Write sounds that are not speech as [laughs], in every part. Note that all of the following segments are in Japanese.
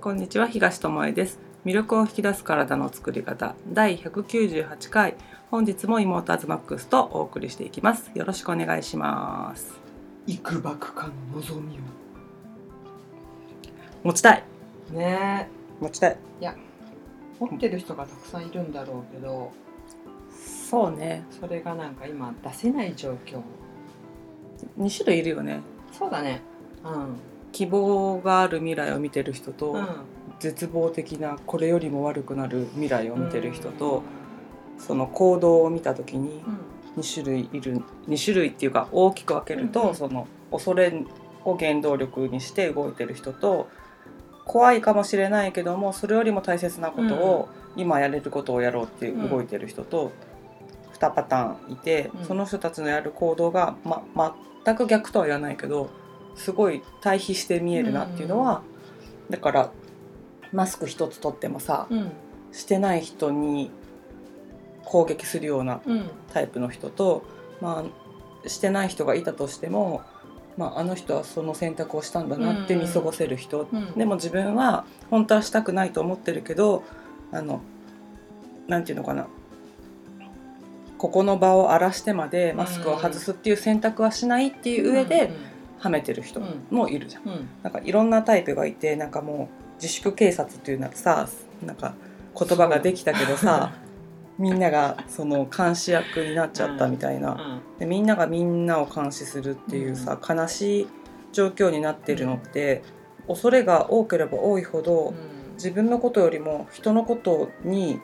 こんにちは東智恵です。魅力を引き出す体の作り方第198回。本日も妹アズマックスとお送りしていきます。よろしくお願いします。幾ばくかの望み持ちたい。をね。持ちたい。え持ってる人がたくさんいるんだろうけど。そうね。それがなんか今出せない状況。2種類いるよね。そうだね。うん希望がある未来を見てる人と、うん。絶望的なこれよりも悪くなる未来を見てる人と、その行動を見た時にうん。2種類いる2種類っていうか大きく分けると、うんうん。その恐れを原動力にして動いてる人と怖いかもしれないけどもそれよりも大切なことを、今やれることをやろうって動いてる人と2パターンいて、うん。その人たちのやる行動が、ま、全く逆とは言わないけどすごい対比して見えるなっていうのは、だからマスク一つ取ってもさ、うん。してない人に攻撃するようなうん。タイプの人と、まあ、してない人がいたとしても、まあ、あの人はその選択をしたんだなって見過ごせる人、うん。でも自分は本当はしたくないと思ってるけどあのなんていうのかな。ここの場を荒らしてまでマスクを外すっていう選択はしないっていう上ではめてる人もいるじゃん。うん。うんなんかいろんなタイプがいてなんかもう自粛警察っていうのはさなんか言葉ができたけどさ [laughs] みんながその監視役になっちゃったみたいな、うん。でみんながみんなを監視するっていうさ、悲しい状況になってるのって、恐れが多ければ多いほど、自分のことよりも人のことに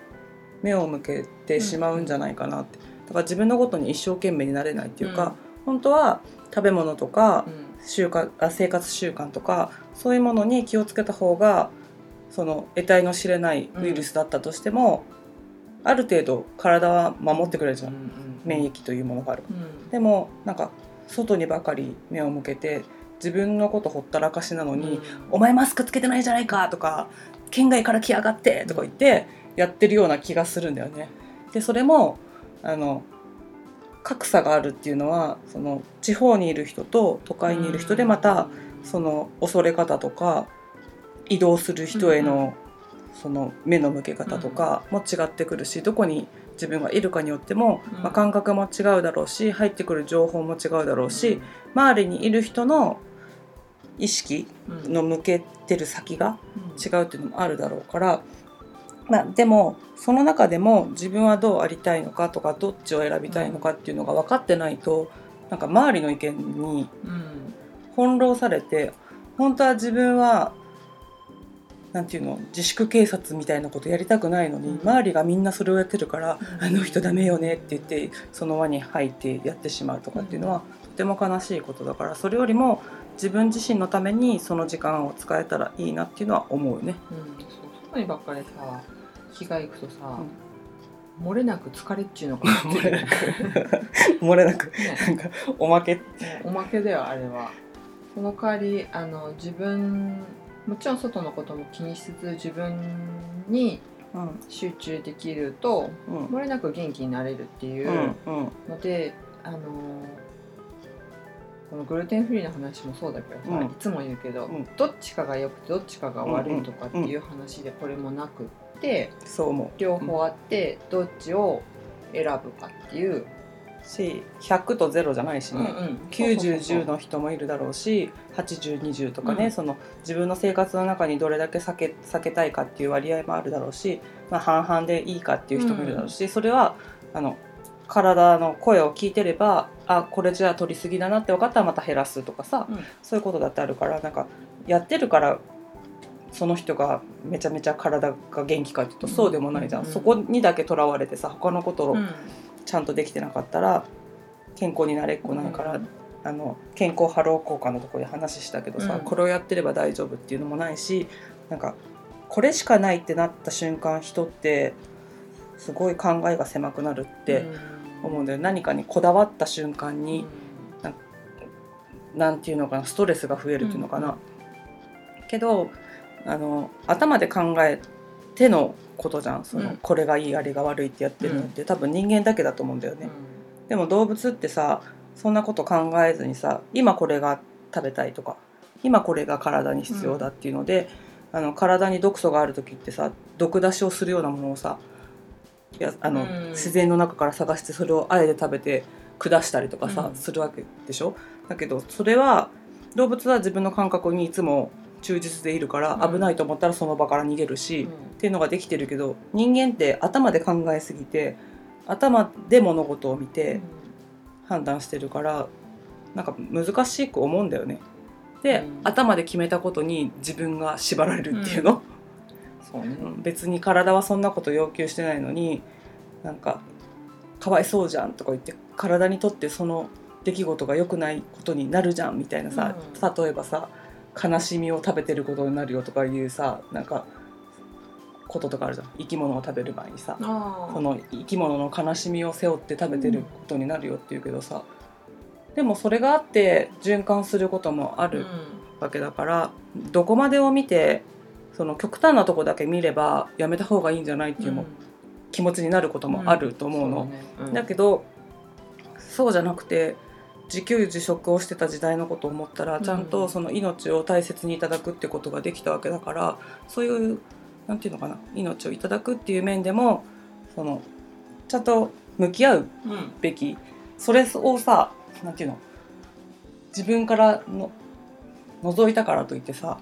目を向けてしまうんじゃないかなって。だから自分のことに一生懸命になれないっていうか、本当は食べ物とかうん。習慣あ生活習慣とかそういうものに気をつけた方がその得体の知れないウイルスだったとしても、ある程度体は守ってくれるじゃん、うん免疫というものがある。うん。でもなんか外にばかり目を向けて自分のことほったらかしなのに「お前マスクつけてないじゃないか」とか「県外から来やがって」とか言ってやってるような気がするんだよね。でそれもあの格差があるっていうのはその地方にいる人と都会にいる人でまたその恐れ方とか移動する人へのその目の向け方とかも違ってくるしどこに自分がいるかによっても、うん。まあ、感覚も違うだろうし入ってくる情報も違うだろうし、周りにいる人の意識うんの向けてる先がうん。違うっていうのもあるだろうから、まあ、でもその中でも自分はどうありたいのかとかどっちを選びたいのかっていうのが分かってないとなんか周りの意見にうん翻弄されて本当は自分はなんていうの自粛警察みたいなことやりたくないのに、うん。周りがみんなそれをやってるから、うん。あの人ダメよねって言ってその輪に入ってやってしまうとかっていうのは、とても悲しいことだからそれよりも自分自身のためにその時間を使えたらいいなっていうのは思うね。うんそう外にばっかりさ気が行くとさ、漏れなく疲れっちゅうのが [laughs] 漏れなく。漏れなく。ね。なんかおまけ。おまけだよあれは。その代わりあの自分もちろん外のことも気にしつつ自分にうん。集中できるとうん。漏れなく元気になれるっていううんうん。ので、あのこのグルテンフリーの話もそうだけどさ、うん。いつも言うけど、うん。どっちかが良くてどっちかが悪いとかっていう話でこれもなくって、そう思両方あってどっちを選ぶかっていう、うし100と0じゃないしね、うん9010の人もいるだろうし8020とかね、うん。その自分の生活の中にどれだけ避け避けたいかっていう割合もあるだろうし、まあ、半々でいいかっていう人もいるだろうし、それはあの体の声を聞いてればあこれじゃあ取りすぎだなって分かったらまた減らすとかさ、うん。そういうことだってあるからなんかやってるからその人がめちゃめちゃ体が元気かっていうとそうでもないじゃん、うん。そこにだけとらわれてさ他のことをうん。ちゃんとできてなかったら健康になれっこないから、あの健康ハロー効果のところで話したけどさ、うん。これをやってれば大丈夫っていうのもないしなんかこれしかないってなった瞬間人ってすごい考えが狭くなるって思うんだよ、何かにこだわった瞬間に、なんていうのかなストレスが増えるっていうのかな、うん。けどあの頭で考えてのことじゃん。その、うん。これがいいあれが悪いってやってるのって、多分人間だけだと思うんだよね、でも動物ってさそんなこと考えずにさ今これが食べたいとか今これが体に必要だっていうので、あの体に毒素がある時ってさ毒出しをするようなものをさいやあの、うん。自然の中から探してそれをあえて食べて下したりとかさ、うん。するわけでしょ？だけどそれは動物は自分の感覚にいつも忠実でいるから、うん。危ないと思ったらその場から逃げるし、うん。っていうのができてるけど人間って頭で考えすぎて頭で物事を見て判断してるからなんか難しく思うんだよね。で、うん。頭で決めたことに自分が縛られるっていうの、そうね。うん別に体はそんなこと要求してないのになんかかわいそうじゃんとか言って体にとってその出来事が良くないことになるじゃんみたいなさ、う例えばさ悲しみを食べてることになるよとかいうさなんかこととかあるじゃん。生き物を食べる前にさあその生き物の悲しみを背負って食べてることになるよっていうけどさ、でもそれがあって循環することもああるわけだから、どこまでを見てその極端なとこだけ見ればやめた方がいいんじゃないっていうも気持ちになることもあると思うの。だけどそうじゃなくて自給自足をしてた時代のことを思ったらうん。ちゃんとその命を大切にいただくってことができたわけだからそういうなんていうのかな命をいただくっていう面でもそのちゃんと向き合ううんうん。べきそれをさなんていうの自分からの覗いたからといってさ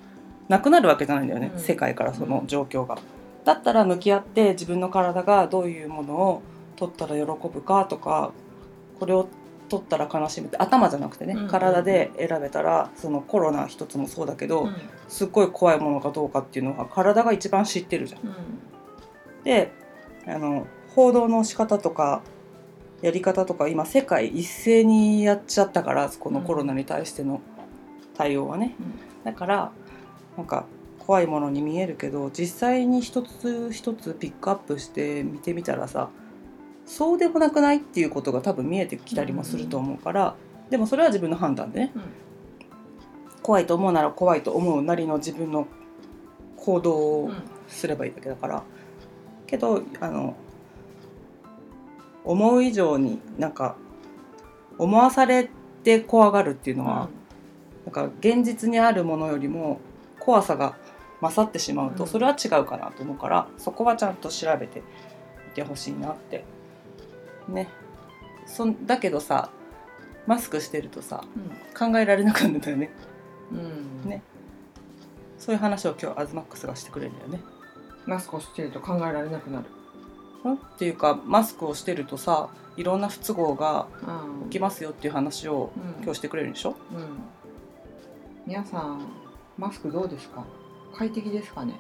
なくなるわけじゃないんだよね、うん。世界からその状況が。だったら向き合って自分の体がどういうものを取ったら喜ぶかとかこれを取ったら悲しむって頭じゃなくてね、うん。体で選べたらそのコロナ一つもそうだけど、うん。すっごい怖いものかどうかっていうのは体が一番知ってるじゃん。であの報道の仕方とかやり方とか今世界一斉にやっちゃったからこのコロナに対しての対応はね、だからなんか怖いものに見えるけど実際に一つ一つピックアップして見てみたらさそうでもなくないっていうことが多分見えてきたりもすると思うから、でもそれは自分の判断でね。うん怖いと思うなら怖いと思うなりの自分の行動をうんすればいいだけだから。けどあの思う以上になんか思わされて怖がるっていうのは、なんか現実にあるものよりも怖さが勝ってしまうとうん。それは違うかなと思うから、そこはちゃんと調べていてほしいなって。ね。そんだけどさマスクしてるとさ考えられなくなるんだよね。うん。うんね。そういう話を今日アズマックスがしてくれるんだよね。マスクをしてると考えられなくなる。ん？っていうかマスクをしてるとさいろんな不都合がうん。起きますよっていう話をうん。今日してくれるんでしょ？うん。皆さんマスクどうですか？快適ですかね？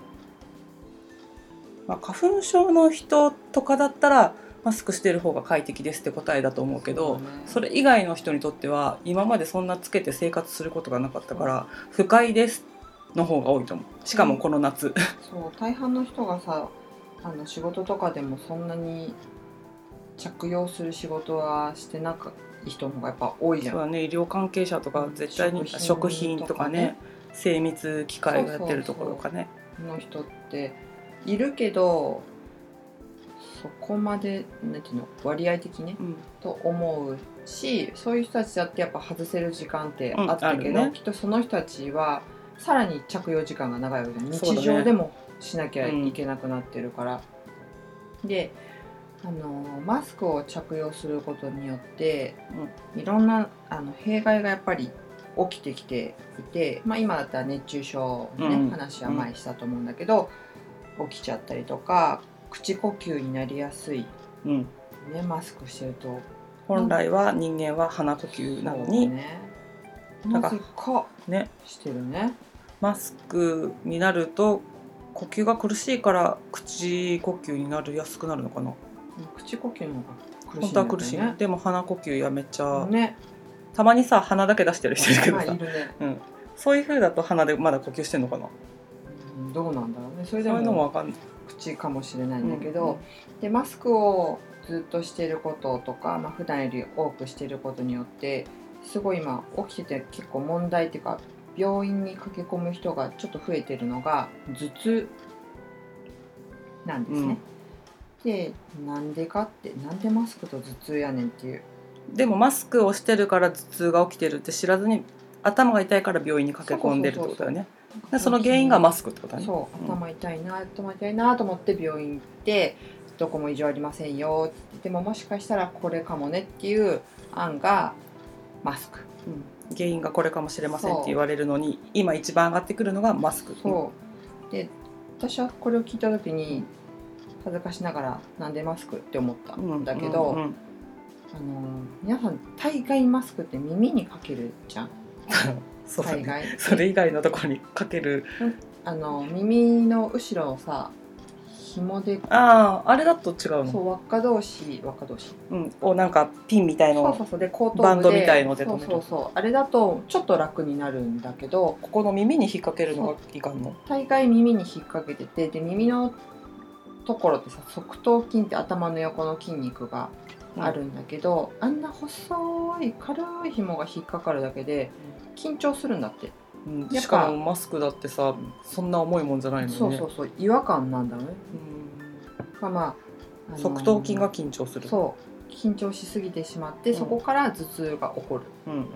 まあ、花粉症の人とかだったらマスクしてる方が快適ですって答えだと思うけどね。それ以外の人にとっては今までそんなつけて生活することがなかったから不快ですの方が多いと思う。しかもこの夏、そう大半の人がさあの仕事とかでもそんなに着用する仕事はしてなかった人の方がやっぱ多いじゃん。そうだね。医療関係者とか絶対に食品とかね。ね精密機械がやってるところとかね。の人っているけどそこまでなんていうの割合的ねうん。と思うしそういう人たちだってやっぱ外せる時間ってあったけど、うんね。きっとその人たちはさらに着用時間が長いわけじゃん。そうだね。日常でもしなきゃいけなくなってるから。であのマスクを着用することによって、いろんなあの弊害がやっぱり起きてきていて、まあ、今だったら熱中症の、ねうん。話は前にしたと思うんだけど、起きちゃったりとか口呼吸になりやすい、うん、ね、マスクしてると。本来は人間は鼻呼吸なのに、ね。なぜかね、してるね。マスクになると呼吸が苦しいから口呼吸になりやすくなるのかな。口呼吸の方が苦しい本当は苦しい、ねでも鼻呼吸やめっちゃ、ねたまにさ鼻だけ出してる人いるけどさ、ね、うん、そういう風だと鼻でまだ呼吸してんのかな？うんどうなんだろうね。それでそういうのももわかんない。口かもしれないんだけうんど、でマスクをずっとしてることとか、まあ普段より多くしてることによってすごい今起きてて結構問題っていうか病院に駆け込む人がちょっと増えてるのが頭痛なんですね。でなんでかってなんでマスクと頭痛やねんっていう。でもマスクをしてるから頭痛が起きてるって知らずに頭が痛いから病院に駆け込んでるってことだよね。でその原因がマスクってことだね。そううん。頭痛いな頭痛いなと思って病院行ってどこも異常ありませんよって言ってももしかしたらこれかもねっていう案がマスク。うん。原因がこれかもしれませんって言われるのに今一番上がってくるのがマスク。そう。で私はこれを聞いた時に恥ずかしながらなんでマスクって思ったうんんだけど、うんうんあの皆さん大概マスクって耳にかけるじゃん。[laughs] そうだね。大概。それ以外のところにかける。あの耳の後ろをさ紐で。あああれだと違うそのう輪っか同士輪っか同士。うん。をなんかピンみたいの。そうそうそう。で後頭部で。バンドみたいのでそう留めるそうそう。あれだとちょっと楽になるんだけど。ここの耳に引っ掛けるのがいかんの？大概耳に引っ掛けててで耳のところってさ側頭筋って頭の横の筋肉があるんだけど、あんな細い軽い紐が引っかかるだけで緊張するんだって、うん。しかもマスクだってさそんな重いもんじゃないのにね。そうそうそう違和感なんだね。うん。まあまあ、あのー側頭筋が緊張する。そう緊張しすぎてしまって、うん。そこから頭痛が起こる。うんうん。っ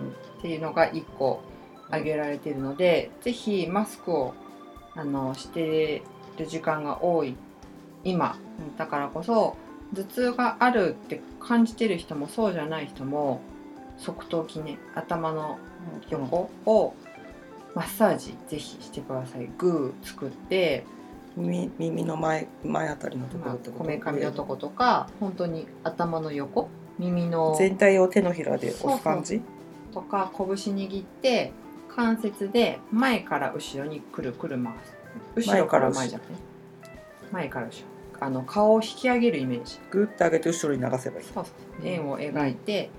ていうのが1個挙げられているので、ぜひマスクをあのしてる時間が多い今だからこそ頭痛があるって感じてる人もそうじゃない人も側頭筋ね頭の横をマッサージぜひしてください。グー作って耳耳の前前あたりのとこまあろこめかみのとことか本当に頭の横耳の全体を手のひらで押す感じ？とか拳握って関節で前から後ろにくるくる回す。後ろから前じゃなくて前から後ろあの顔を引き上げるイメージ。グッて上げて後ろに流せばいい。そうそう。円を描いて、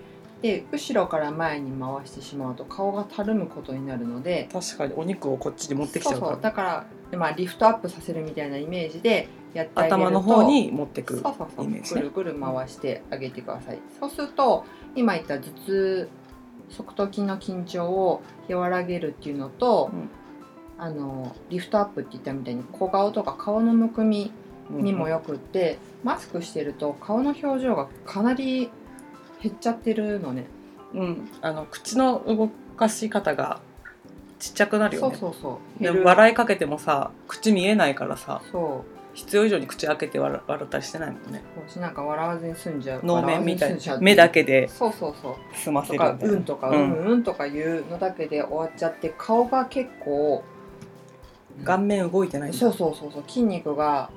で後ろから前に回してしまうと顔がたるむことになるので確かにお肉をこっちに持ってきちゃうから。そうそう。だから、まあ、リフトアップさせるみたいなイメージでやってあげると頭の方に持ってくそうそうそう。イメージね。ぐるぐる回してあげてください、そうすると今言った頭痛側頭筋の緊張を和らげるっていうのと、うん。あのリフトアップって言ったみたいに小顔とか顔のむくみにもよくって、マスクしてると顔の表情がかなり減っちゃってるのね。うん、あの口の動かし方がちっちゃくなるよね。そうそうそう。笑いかけてもさ口見えないからさそう。必要以上に口開けて笑笑ったりしてないもんね。私なんか笑わずに済んじゃう。能面みたいな。目だけで。そうそうそう。済ませとかるみたいな。うんとかううんんうんとかいうのだけで終わっちゃって顔が結構顔面動いてないそうそうそうそう。筋肉が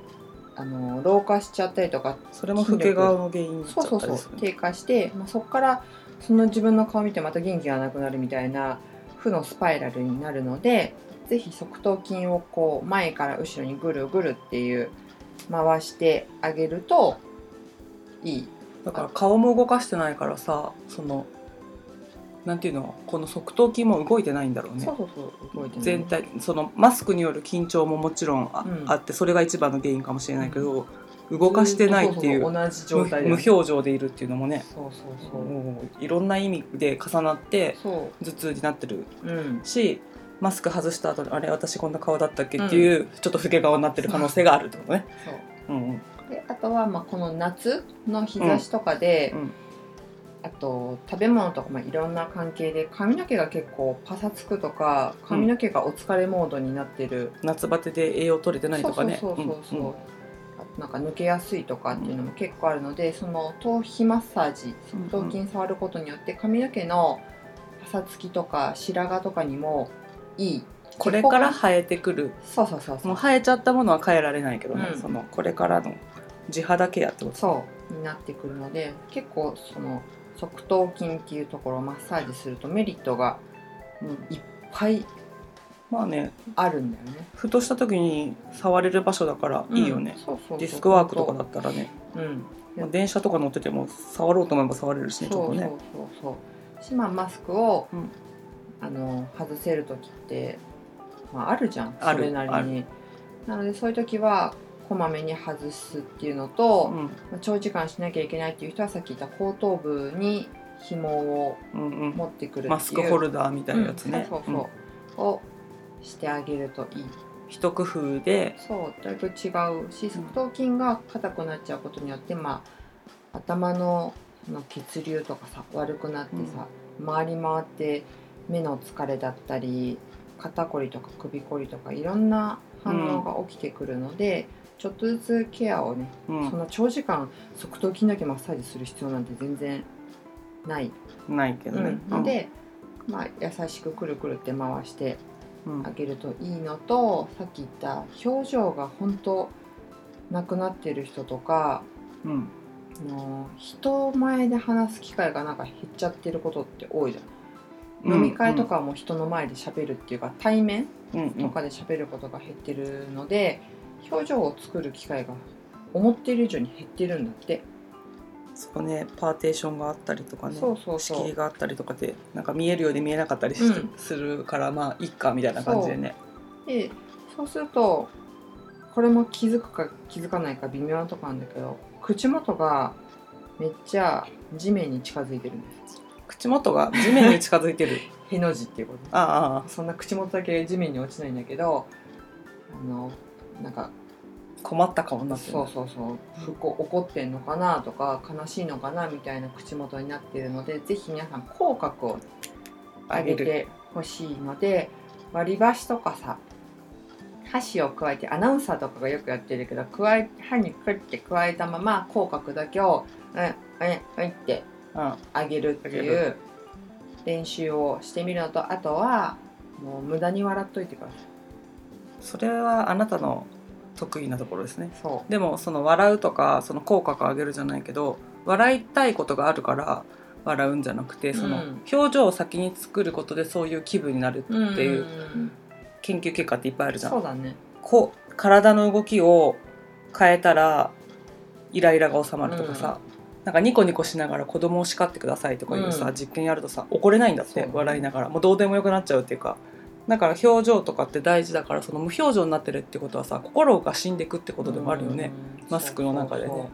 あの老化しちゃったりとかそれも老け顔の原因になっちゃそうそうそう低下して、まあ、そこからその自分の顔見てまた元気がなくなるみたいな負のスパイラルになるのでぜひ側頭筋をこう前から後ろにぐるぐるっていう回してあげるといい。だから顔も動かしてないからさそのなんていうのこの側頭筋も動いてないんだろうね。そうそうそう動いてない。全体そのマスクによる緊張ももちろんあ,、ってそれが一番の原因かもしれないけど、動かしてないっていう同じ無状態で無表情でいるっていうのもねそうそうそう。いろんな意味で重なってそ頭痛になってる。ううん。しマスク外した後にあれ私こんな顔だったっけっていう、ちょっと老け顔になってる可能性があるってことね。そう。うんうんであとはまあこの夏の日差しとかで、うんあと食べ物とかもいろんな関係で髪の毛が結構パサつくとか髪の毛がお疲れモードになってる、夏バテで栄養取れてないとかね。そうそうそうそう、う。んなんか抜けやすいとかっていうのも結構あるので、その頭皮マッサージ側頭筋触ることによって髪の毛のパサつきとか白髪とかにもいい。これから生えてくる。そうそうそうそう。もう生えちゃったものは変えられないけどね、うん。そのこれからの地肌ケアってこと。そうになってくるので結構その側頭筋っていうところをマッサージするとメリットがういっぱいまあねあるんだよね。ふとした時に触れる場所だからいいよね、ディスクワークとかだったらね、うんまあ電車とか乗ってても触ろうと思えば触れるしねちょっとねそうそうそうしまマスクを、うんあの外せる時って、まあ、あるじゃんそれなりになのでそういう時はこまめに外すっていうのと、うん。まあ長時間しなきゃいけないっていう人はさっき言った後頭部に紐をうんうん。持ってくるっていう。マスクホルダーみたいなやつね、うん。そうそうう。ん。そう、をしてあげるといい。一工夫で。そう。だいぶ違う。し側頭筋が硬くなっちゃうことによって、まあ、頭のその血流とかさ悪くなってさ、回り回って目の疲れだったり肩こりとか首こりとかいろんな反応が起きてくるので、ちょっとずつケアをねうん。その長時間側頭筋だけマッサージする必要なんて全然ない、ないけどね、うん。ので、まあ、優しくくるくるって回してうんあげるといいのとさっき言った表情が本当なくなってる人とかうん。あの人前で話す機会がなんか減っちゃってることって多いじゃん。うん。飲み会とかはもう人の前で喋るっていうか対面うん。うん。とかで喋ることが減ってるので表情を作る機会が思っている以上に減ってるんだって。そこねパーテーションがあったりとかねそうそう仕切りがあったりとかでなんか見えるようで見えなかったりうん。するからまあいっかみたいな感じでね。でそうするとこれも気づくか気づかないか微妙なとこなんだけど口元がめっちゃ地面に近づいてるんです。口元が地面に近づいてる。[laughs] への字っていうことああ。そんな口元だけ地面に落ちないんだけどあのなんか困った顔になってるそうそうそう。不幸怒ってんのかなとか悲しいのかなみたいな口元になっているのでぜひ皆さん口角を上げてほしいので割り箸とかさ箸を加えてアナウンサーとかがよくやってるけど加え歯にクッて加えたまま口角だけを「うんうんうん」ってうん上げるっていう練習をしてみるのとあとはもう無駄に笑っといてください。それはあなたの得意なところですね。そでもその笑うとかその口角上げるじゃないけど笑いたいことがあるから笑うんじゃなくてそのうん表情を先に作ることでそういう気分になるってういううん研究結果っていっぱいあるじゃん。そうだね。こう体の動きを変えたらイライラが収まるとかさ、なんかニコニコしながら子供を叱ってくださいとかいうさ、うん。実験やるとさ怒れないんだって笑いながら。もうどうでもよくなっちゃうっていうかだから表情とかって大事だからその無表情になってるってことはさ心が死んでいくってことでもあるよね、うん。マスクの中でね。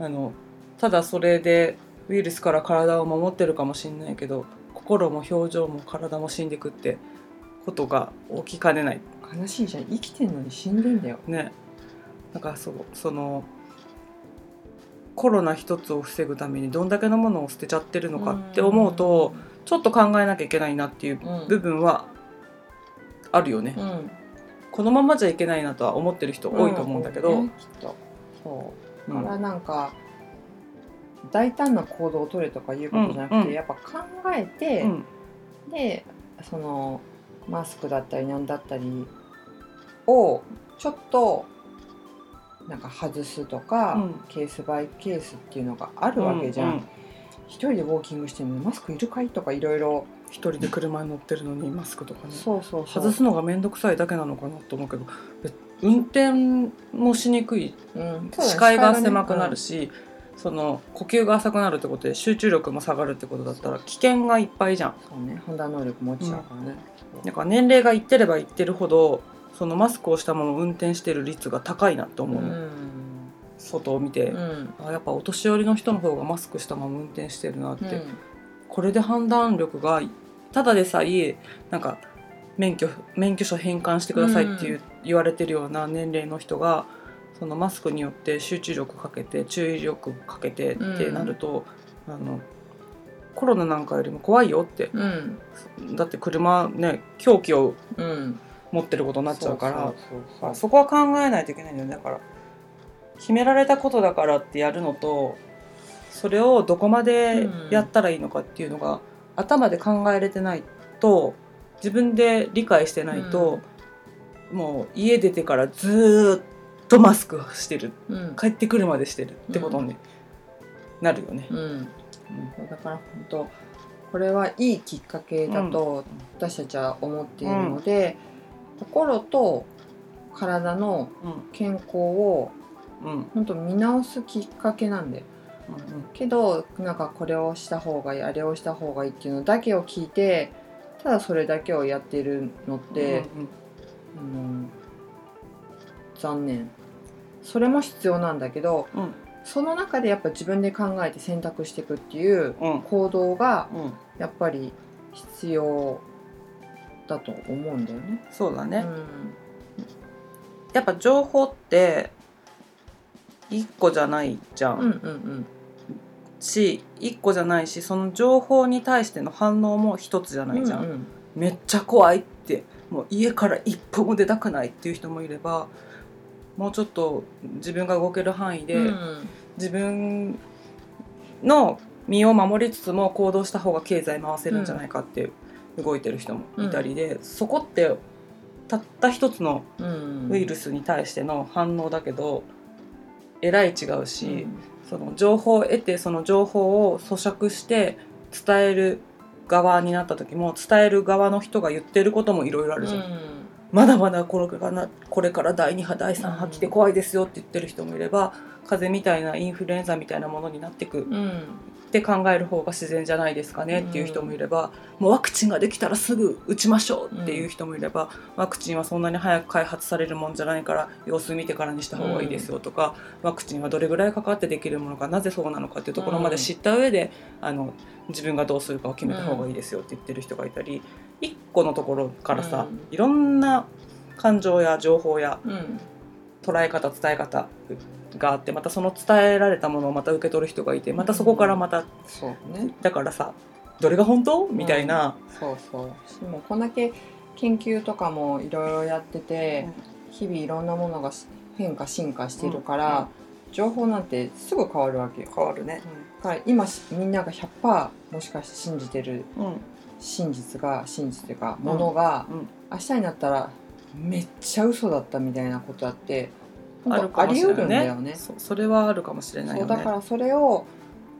あのただそれでウイルスから体を守ってるかもしれないけど心も表情も体も死んでいくってことが起きかねない。悲しいじゃん。生きてんのに死んでんだよ。ね。だからそうそのコロナ一つを防ぐためにどんだけのものを捨てちゃってるのかって思うとちょっと考えなきゃいけないなっていううん。部分はあるよね、うん。このままじゃいけないなとは思ってる人多いと思うんだけど、ねきっとそう。うん。だからなんか大胆な行動を取れとかいうことじゃなくて、うんうんやっぱ考えて、うん。でそのマスクだったりなんだったりをちょっとなんか外すとか、うん。ケースバイケースっていうのがあるわけじゃん、うう一人でウォーキングしてるのにマスクいるかいとかいろいろ一人で車に乗ってるのにマスクとかね。そうそうそう。外すのが面倒くさいだけなのかなと思うけどえ運転もしにくい。うん。視界が狭くなる視し、その呼吸が浅くなるってことで集中力も下がるってことだったら危険がいっぱいじゃん。そうね。判断能力も落ちちゃうからね、だから年齢がいってればいってるほどそのマスクをしたまま運転してる率が高いなって思うの、うん。外を見て、うん。あやっぱお年寄りの人の方がマスクしたまま運転してるなって、うんこれで判断力がただでさえなんか免許免許証返還してくださいっていう、言われてるような年齢の人がそのマスクによって集中力かけて注意力かけてってなると、あのコロナなんかよりも怖いよって。うん。だって車ね凶器をうん。持ってることになっちゃうからそこは考えないといけないんだよね。だから決められたことだからってやるのとそれをどこまでやったらいいのかっていうのが、頭で考えれてないと自分で理解してないと、もう家出てからずーっとマスクしてる。うん。帰ってくるまでしてるってことになるよね。うん。だから本当これはいいきっかけだと私たちは思っているので、心と体の健康をうん。うん本当見直すきっかけなんでけどなんかこれをした方がいいあれをした方がいいっていうのだけを聞いてただそれだけをやってるのって、あの残念。それも必要なんだけどうん。その中でやっぱ自分で考えて選択していくっていううん行動がうんやっぱり必要だと思うんだよね。そうだね、うん。やっぱ情報って一個じゃないじゃん、うんうんし一個じゃないしその情報に対しての反応も一つじゃうなんいじゃん、うんうん。めっちゃ怖いって。もう家から一歩も出たくないっていう人もいればもうちょっと自分が動ける範囲で、うん。自分の身を守りつつも行動した方が経済回せるんじゃないかって動いてる人もいたりで、そこってたった一つのうん。ウイルスに対しての反応だけどえらい違うし、その情報を得てその情報を咀嚼して伝える側になった時も伝える側の人が言ってることもいろいろあるじゃん。まだまだこれからなこれから第2波第3波来て怖いですよって言ってる人もいれば風邪みたいなインフルエンザみたいなものになってく。うんうんって考える方が自然じゃないですかねっていう人もいれば、もうワクチンができたらすぐ打ちましょうっていう人もいれば、ワクチンはそんなに早く開発されるもんじゃないから様子見てからにした方がいいですよとか、ワクチンはどれぐらいかかってできるものかなぜそうなのかっていうところまで知った上で、あの自分がどうするかを決めた方がいいですよって言ってる人がいたり、一個のところからさ、うん。いろんな感情や情報やうん捉え方伝え方があってまたその伝えられたものをまた受け取る人がいてまたそこからまたそうね。だからさどれが本当？みたいな、そうそう。しもうこんだけ研究とかもいろいろやってて、日々いろんなものが変化進化してるから、情報なんてすぐ変わるわけよ。変わるね。だから今しみんなが100%もしかして信じてるうん。真実が真実というかものが、うん。明日になったらめっちゃ嘘だったみたいなことだってあるかもしれあり得ないねるんだよね。そそれはあるかもしれないよね。そうだからそれを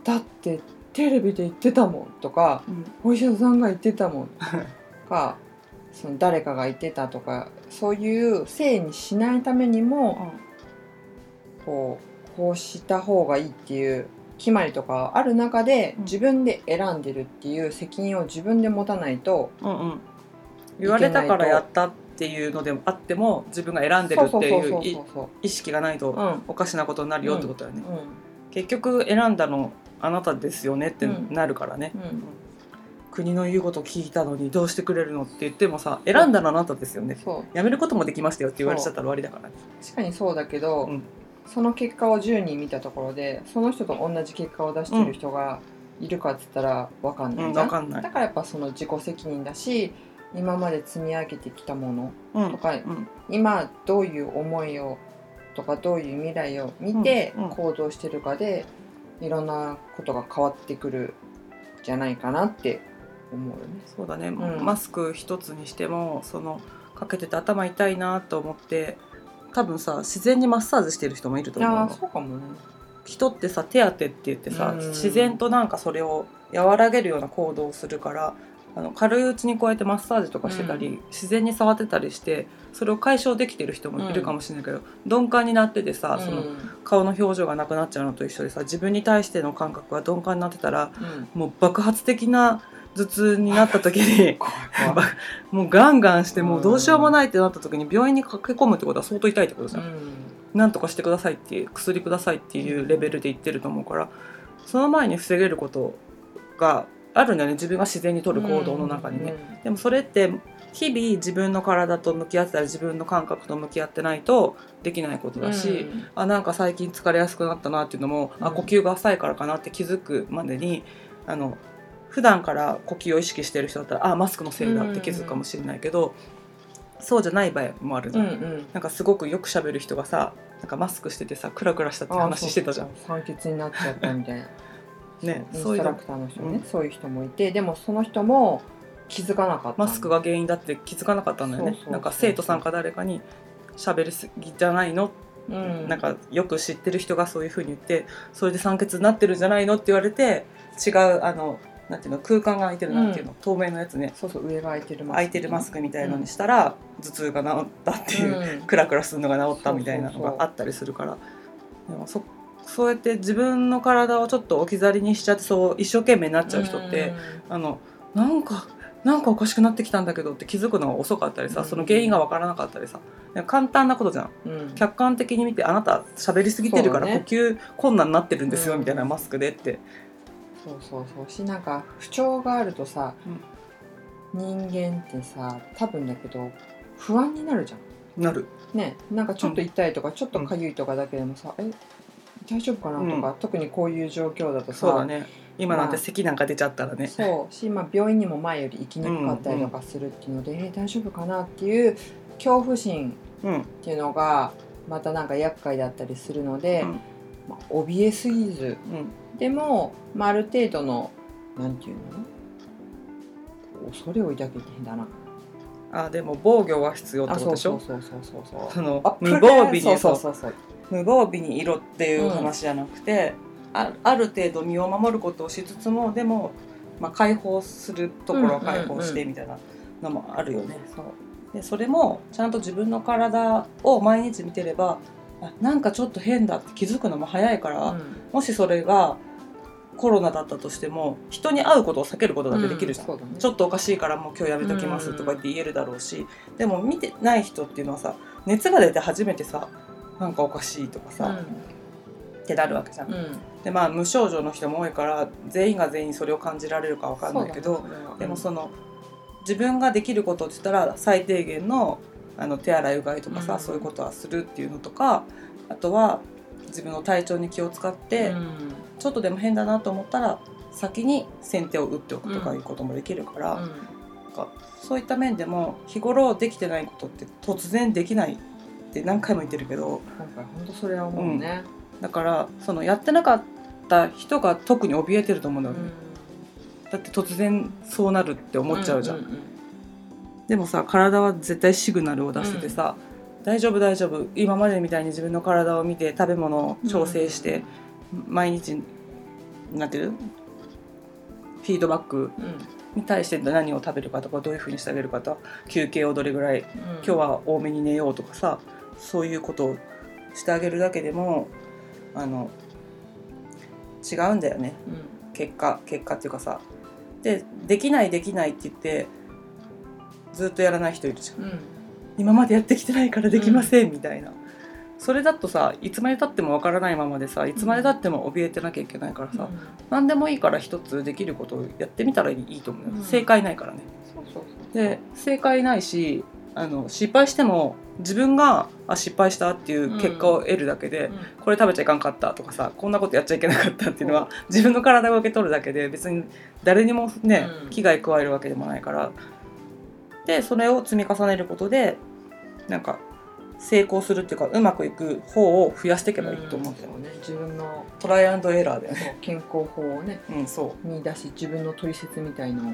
だってテレビで言ってたもんとかうん。お医者さんが言ってたもんとか [laughs] その誰かが言ってたとかそういうせいにしないためにもこうこうした方がいいっていう決まりとかある中でうん。自分で選んでるっていう責任を自分で持たないとうんうん。言われたからやったっていうのでもあっても自分が選んでるっていう意識がないとうんおかしなことになるよってことだよね。うん結局選んだのあなたですよねってなるからね。うん国の言うこと聞いたのにどうしてくれるのって言ってもさ選んだのあなたですよね。やめることもできましたよって言われちゃったら終わりだからね。確かにそうだけど、うんその結果を10人見たところでその人と同じ結果を出してる人がいるかって言ったら分かんなうん、いじゃん、わかんないだ。からやっぱその自己責任だし今まで積み上げてきたものうん。とかうん。今どういう思いをとかどういう未来を見て行動してるかでいろんなことが変わってくるんじゃないかなって思うよね。そうだね、ん。マスク一つにしてもそのかけてて頭痛いなと思って多分さ自然にマッサージしてる人もいると思うそうかもね。人ってさ手当てって言ってさ、うん。自然となんかそれを和らげるような行動をするからあの軽いうちにこうやってマッサージとかしてたり、う自然に触ってたりしてそれを解消できてる人もいるかもしれないけど、鈍感になっててさ、その顔の表情がなくなっちゃうのと一緒でさ自分に対しての感覚が鈍感になってたらうん。もう爆発的な頭痛になった時に [laughs] もうガンガンしてもうどうしようもないってなった時に病院に駆け込むってことは相当痛いってことじゃん、なんとかしてくださいっていう薬くださいっていうレベルで言ってると思うからその前に防げることがあるんだよね。自分が自然に取る行動の中にね、でもそれって日々自分の体と向き合ってたり自分の感覚と向き合ってないとできないことだし、あなんか最近疲れやすくなったなっていうのも、あうん。呼吸が浅いからかなって気づくまでにあの普段から呼吸を意識してる人だったらあマスクのせいだって気づくかもしれないけど、そうじゃない場合もあるじうゃん、んうん。なんかすごくよく喋る人がさなんかマスクしててさクラクラしたって話してたじゃん。酸欠になっちゃったみたいなねそうそういうの。インストラクターの人ね、うん。そういう人もいてでもその人も気づかなかった。マスクが原因だって気づかなかったんだよね。なんか生徒さんか誰かに喋りすぎじゃないの？うん。なんかよく知ってる人がそういうふうに言ってそれで酸欠になってるんじゃないの？って言われて違うあのなんていうの空間が空いてるなんていうの、透明のやつね。そうそう上が開いてるマスク。空いてるマスクみたいのにしたら、頭痛が治ったっていう、うん。クラクラするのが治ったみたいなのがあったりするから。でもそそうやって自分の体をちょっと置き去りにしちゃってそう一生懸命になっちゃう人って、あのなんかなんかおかしくなってきたんだけどって気づくのが遅かったりさ、うん。その原因がわからなかったりさ。簡単なことじゃん。うん。うん客観的に見てあなた喋りすぎてるから呼吸困難になってるんですよ、うん。みたいなマスクでって。そうそうそう。しなんか不調があるとさ、人間ってさ多分だけど不安になるじゃん。なる。ねなんかちょっと痛いとか、ちょっと痒いとかだけでもさ、え大丈夫かなとか、特にこういう状況だとさ、そうだね。今なんてまあ咳なんか出ちゃったらね、そう。し、まあ、病院にも前より行きにくかったりとかするっていうので、えー大丈夫かなっていう恐怖心うん。っていうのがまたなんか厄介だったりするので、うん。まあ、怯えすぎずうん。でも、まあ、ある程度のなんていうの？恐れを抱けて変だな。あでも防御は必要ってことでしょ？そうそうそうそうそうそのあ無防備にそうそうそうそう無防備に色っていう話じゃなくて、あある程度身を守ることをしつつもでも、まあ、解放するところは解放してみたいなのもあるよね。そう。でそれもちゃんと自分の体を毎日見てればあなんかちょっと変だって気づくのも早いから、うん。もしそれがコロナだったとしても人に会うことを避けることだってできるじゃん。そうだね。ちょっとおかしいからもう今日やめときますとか言って言えるだろうし、でも見てない人っていうのはさ熱が出て初めてさなんかおかしいとかさ、ってなるわけじゃん。でまあ無症状の人も多いから全員が全員それを感じられるかわかんないけど、でもその自分ができることって言ったら最低限のあの手洗いうがいとかさ、うん。そういうことはするっていうのとかあとは自分の体調に気を使って、うん。ちょっとでも変だなと思ったら先に先手を打っておくとかうん。いうこともできるから。うん。なんかそういった面でも日頃できてないことって突然できないって何回も言ってるけど今回本当それは思うね、だからそのやってなかった人が特に怯えてると思うんだよね、うん。だって突然そうなるって思っちゃうじゃん、んんでもさ体は絶対シグナルを出しててさ、大丈夫大丈夫。今までみたいに自分の体を見て食べ物を調整して、毎日なんていう？フィードバックうん。に対して何を食べるかとかどういうふうにしてあげるかとか休憩をどれぐらいうん。今日は多めに寝ようとかさそういうことをしてあげるだけでもあの違うんだよね。うん。結果結果っていうかさ。でできないできないって言ってずっとやらない人いるじゃん。うん。今までやってきてないからできません、みたいな。それだとさいつまでたってもわからないままでさいつまでたっても怯えてなきゃいけないからさ、何でもいいから一つできることをやってみたらいいと思うよ、うん。正解ないからね。そうそうそう。で正解ないしあの失敗しても自分があ失敗したっていう結果を得るだけで、うん。これ食べちゃいかんかったとかさこんなことやっちゃいけなかったっていうのは自分の体が受け取るだけで別に誰にもね、うん。危害加えるわけでもないから。でそれを積み重ねることでなんか成功するっていうかうまくいく方を増やしていけばいいと思うんだよ、ね。自分のトライアンドエラーだよね。健康法をねうんそ見出し自分の取説みたいのを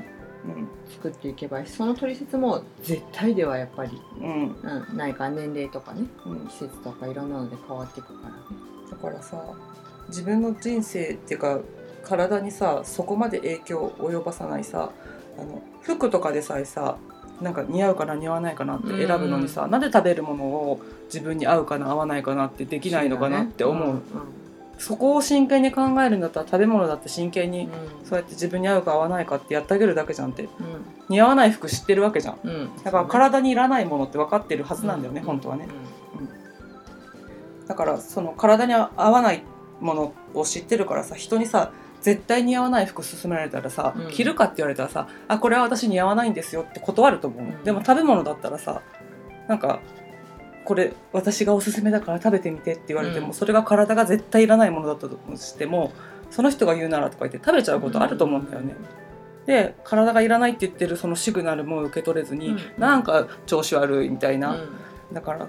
作っていけばいい。しその取説も絶対ではやっぱり、うん。うん、ないから年齢とかねうん。季節とかいろんなので変わっていくから。ねだからさ自分の人生っていうか体にさそこまで影響を及ばさないさあの服とかでさえさなんか似合うかな似合わないかなって選ぶのにさ、なんで食べるものを自分に合うかな合わないかなってできないのかなって思う、んそこを真剣に考えるんだったら食べ物だって真剣にうん。そうやって自分に合うか合わないかってやってあげるだけじゃんって。うん。似合わない服知ってるわけじゃん。うん。うんだから体にいらないものって分かってるはずなんだよね、うん。本当はね。うん。だからその体に合わないものを知ってるからさ人にさ絶対似合わない服勧められたらさ、うん。着るかって言われたらさ「あこれは私似合わないんですよ」って断ると思う、うん。でも食べ物だったらさなんか「これ私がおすすめだから食べてみて」って言われても、うん。それが体が絶対いらないものだったとしてもその人が言うならとか言って食べちゃうことあると思うんだよね。で体がいらないって言ってるそのシグナルも受け取れずに、うん。なんか調子悪いみたいな、だから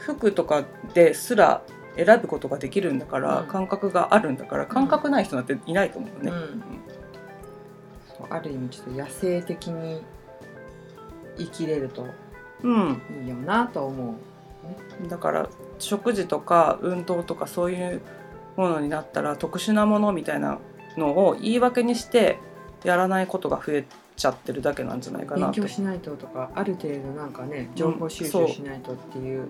服とかですら選ぶことができるんだから、うん。感覚があるんだから感覚ない人なんていないと思うよね。ある意味ちょっと野生的に生きれるとうん、いいよなと思う。だから食事とか運動とかそういうものになったら特殊なものみたいなのを言い訳にしてやらないことが増えちゃってるだけなんじゃないかな勉強しないととかある程度なんかね情報収集しないとっていう,、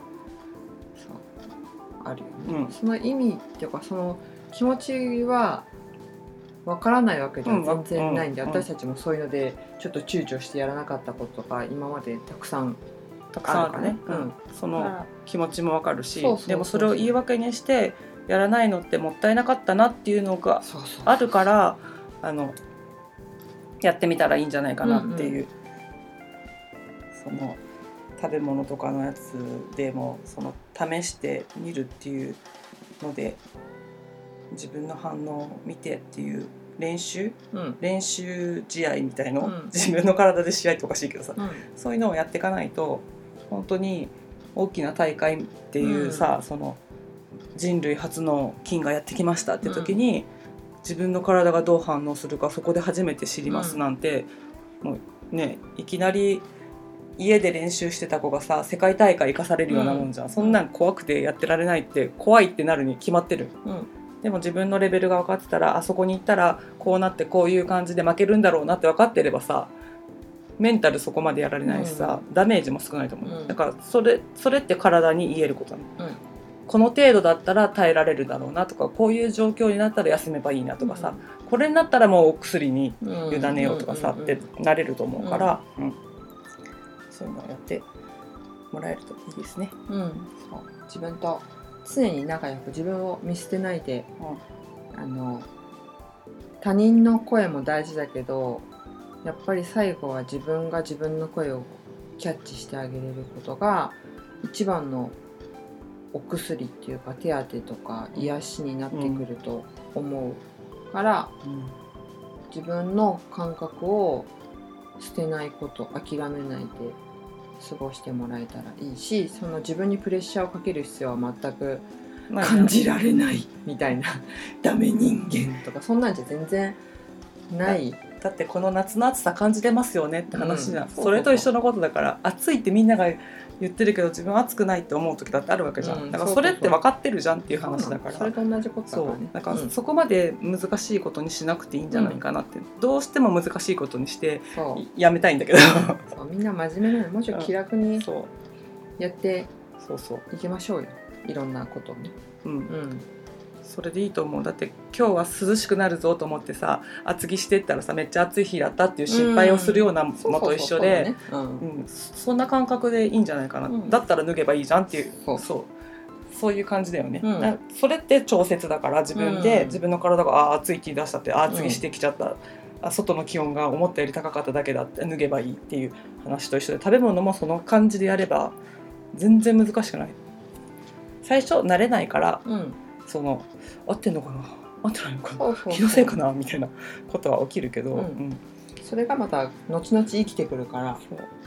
そうあるよね、うん。その意味っていうかその気持ちはわからないわけでは全然ないんで、うん。私たちもそういうのでちょっと躊躇してやらなかったこととか今までたくさんたくさんあるからね。うん。その気持ちもわかるしでもそれを言い訳にしてやらないのってもったいなかったなっていうのがあるからあのやってみたらいいんじゃないかなっていう、その食べ物とかのやつでもその試してみるっていうので自分の反応を見てっていう練習？うん。練習試合みたいの、うん。自分の体で試合っておかしいけどさ。うん。そういうのをやっていかないと本当に大きな大会っていうさ、その人類初の金がやってきましたって時に、自分の体がどう反応するかそこで初めて知りますなんて、もうねいきなり家で練習してた子がさ世界大会行かされるようなもんじゃん、そんなん怖くてやってられないって怖いってなるに決まってる。うん。でも自分のレベルが分かってたらあそこに行ったらこうなってこういう感じで負けるんだろうなって分かってればさメンタルそこまでやられないしさ、ダメージも少ないと思う、うん。だからそれそれって体に言えることなの、うん。この程度だったら耐えられるだろうなとかこういう状況になったら休めばいいなとかさ、これになったらもうお薬にうん。委ねようとかさ、うんってなれると思うから、うん。そういうのをやってもらえるといいですね。うん。そう。自分と常に仲良く自分を見捨てないであの他人の声も大事だけどやっぱり最後は自分が自分の声をキャッチしてあげれることが一番のお薬っていうか手当てとか癒しになってくると思うからうん自分の感覚を捨てないこと諦めないで過ごしてもらえたらいいしその自分にプレッシャーをかける必要は全くまあ感じられないみたいな。ダメ人間とかそんなんじゃ全然ない。だってこの夏の暑さ感じてますよねって話じゃん、うん。それと一緒のことだから暑いってみんなが言ってるけど自分は暑くないって思う時だってあるわけじゃん、うん。だからそれって分かってるじゃんっていう話だから。それと同じことだからね。だからうん。そこまで難しいことにしなくていいんじゃないかなって、どうしても難しいことにしてやめたいんだけど。みんな真面目なの。もうちょい気楽にやってそうそう。いきましょうよ。いろんなことをねうん。うんそれでいいと思う。だって今日は涼しくなるぞと思ってさ厚着してったらさめっちゃ暑い日だったっていう心配をするようなのと一緒でそん。な感覚でいいんじゃないかな、うん。だったら脱げばいいじゃんっていう。そう。そう。そういう感じだよね、うん。だそれって調節だから自分で、うん。自分の体があー暑いって言い出したってあー厚着してきちゃった、あ外の気温が思ったより高かっただけだって脱げばいいっていう話と一緒で食べ物もその感じでやれば全然難しくない。最初慣れないからうんうんその合ってんのかな？合ってないのかな？気のせいかな？みたいなことは起きるけど、うん。うん。それがまた後々生きてくるから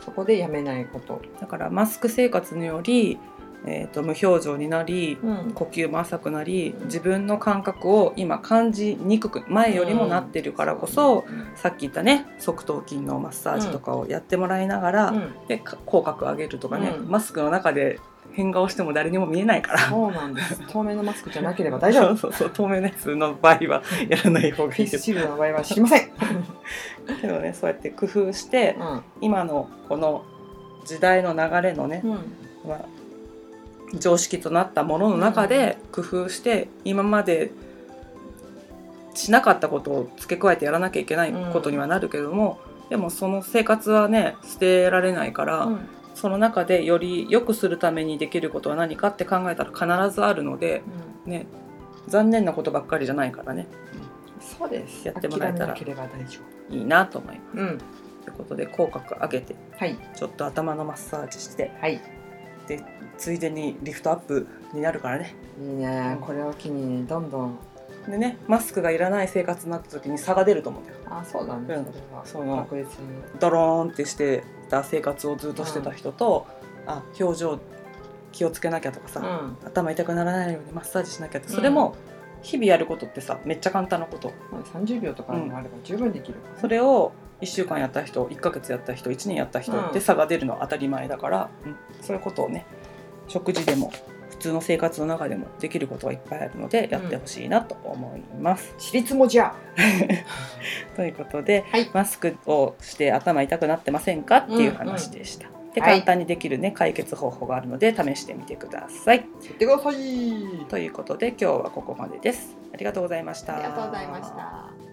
そこでやめないこと。だからマスク生活により、えー、と無表情になりうん。呼吸も浅くなりうん自分の感覚を今感じにくく前よりもなってるからこそ、さっき言ったね側頭筋のマッサージとかをやってもらいながら、うん。でか口角上げるとかね、うん。マスクの中で変顔しても誰にも見えないから。そうなんです。透明のマスクじゃなければ大丈夫。[laughs] そうそうそう透明なやつの場合はやらない方がフェイスいいけどシールドの場合は知りません、[laughs] けどねそうやって工夫してうん。今のこの時代の流れのね、うん。まあ、常識となったものの中で工夫して今までしなかったことを付け加えてやらなきゃいけないことにはなるけども、でもその生活はね捨てられないから、うんその中でより良くするためにできることは何かって考えたら必ずあるので、ね、残念なことばっかりじゃないからね。そうです。やってもらえたらいいなと思います。夫うん。ということで口角上げてはい。ちょっと頭のマッサージしてはい。でついでにリフトアップになるからね。いいね。これを機にねどんどん。でねマスクがいらない生活になった時に差が出ると思うんだよ。あそうだ。ね、うん。それは。その確実に。ドローンってしてた生活をずっとしてた人と、あ表情気をつけなきゃとかさ、うん。頭痛くならないようにマッサージしなきゃってそれも日々やることってさめっちゃ簡単なこと。まあ30秒とかもあれば十分できる、それを1週間やった人1ヶ月やった人1年やった人うん。で差が出るのは当たり前だから、うん。そういうことをね食事でも普通の生活の中でもできることがいっぱいあるのでやってほしいなと思います。私立文字やということで、はいマスクをして頭痛くなってませんかっていう話でした。ではい簡単にできるね解決方法があるので試してみてください。やってくださいということで今日はここまでです。ありがとうございました。ありがとうございました